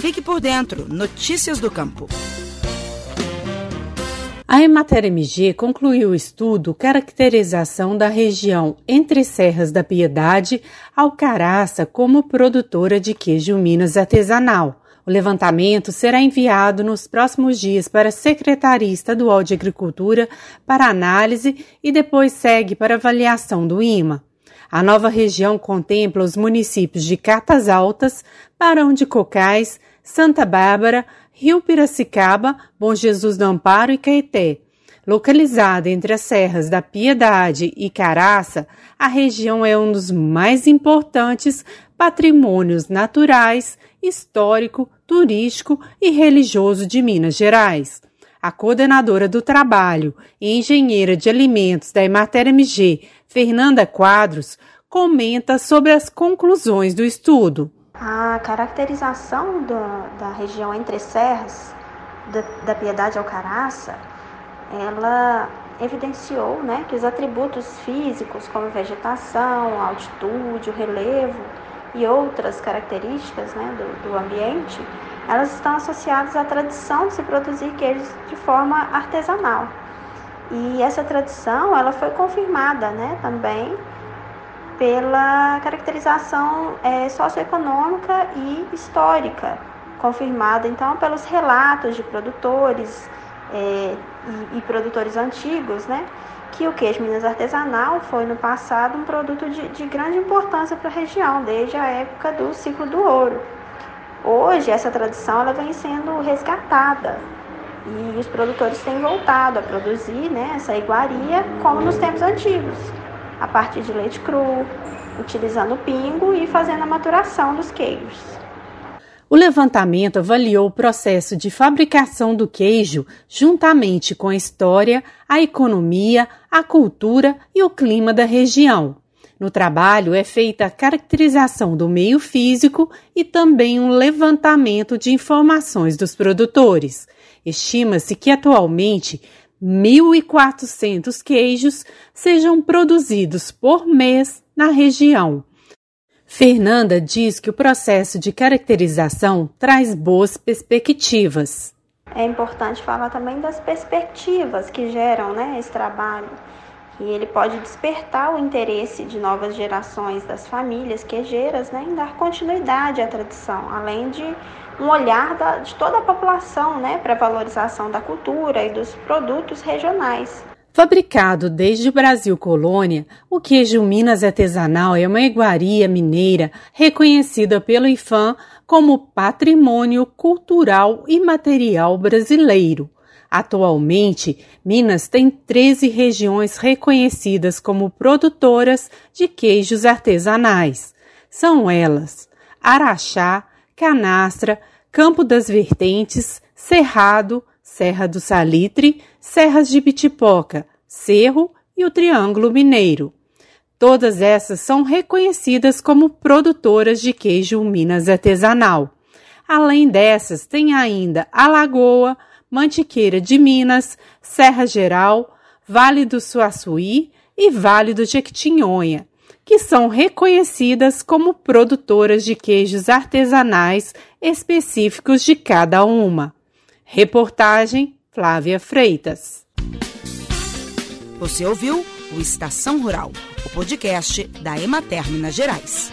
Fique por dentro. Notícias do Campo. A Emater MG concluiu o estudo Caracterização da região Entre Serras da Piedade, Alcaraça como produtora de queijo Minas artesanal. O levantamento será enviado nos próximos dias para a Secretaria Estadual de Agricultura para análise e depois segue para avaliação do IMA. A nova região contempla os municípios de Catas Altas, Barão de Cocais, Santa Bárbara, Rio Piracicaba, Bom Jesus do Amparo e Caeté. Localizada entre as serras da Piedade e Caraça, a região é um dos mais importantes patrimônios naturais, histórico, turístico e religioso de Minas Gerais. A coordenadora do trabalho e engenheira de alimentos da Emater MG, Fernanda Quadros, comenta sobre as conclusões do estudo. A caracterização da, da região entre serras, da, da Piedade ao Caraça, ela evidenciou né, que os atributos físicos, como vegetação, altitude, o relevo e outras características né, do, do ambiente, elas estão associadas à tradição de se produzir queijos de forma artesanal. E essa tradição ela foi confirmada né, também pela caracterização é, socioeconômica e histórica, confirmada então pelos relatos de produtores é, e, e, produtores antigos, né, que o queijo Minas artesanal foi no passado um produto de, de grande importância para a região, desde a época do ciclo do ouro. Hoje essa tradição ela vem sendo resgatada. E os produtores têm voltado a produzir né, essa iguaria como nos tempos antigos a partir de leite cru, utilizando pingo e fazendo a maturação dos queijos. O levantamento avaliou o processo de fabricação do queijo juntamente com a história, a economia, a cultura e o clima da região. No trabalho é feita a caracterização do meio físico e também um levantamento de informações dos produtores. Estima-se que atualmente 1.400 queijos sejam produzidos por mês na região. Fernanda diz que o processo de caracterização traz boas perspectivas. É importante falar também das perspectivas que geram né, esse trabalho. E ele pode despertar o interesse de novas gerações das famílias queijeiras né, em dar continuidade à tradição, além de um olhar da, de toda a população né, para a valorização da cultura e dos produtos regionais. Fabricado desde o Brasil colônia, o queijo Minas artesanal é uma iguaria mineira reconhecida pelo IFAM como patrimônio cultural e material brasileiro. Atualmente, Minas tem 13 regiões reconhecidas como produtoras de queijos artesanais. São elas: Araxá, Canastra, Campo das Vertentes, Cerrado, Serra do Salitre, Serras de Bitipoca, Cerro e o Triângulo Mineiro. Todas essas são reconhecidas como produtoras de queijo Minas artesanal. Além dessas, tem ainda Alagoa, Mantiqueira de Minas, Serra Geral, Vale do Suaçuí e Vale do Jequitinhonha, que são reconhecidas como produtoras de queijos artesanais específicos de cada uma. Reportagem Flávia Freitas. Você ouviu o Estação Rural, o podcast da Emater Minas Gerais.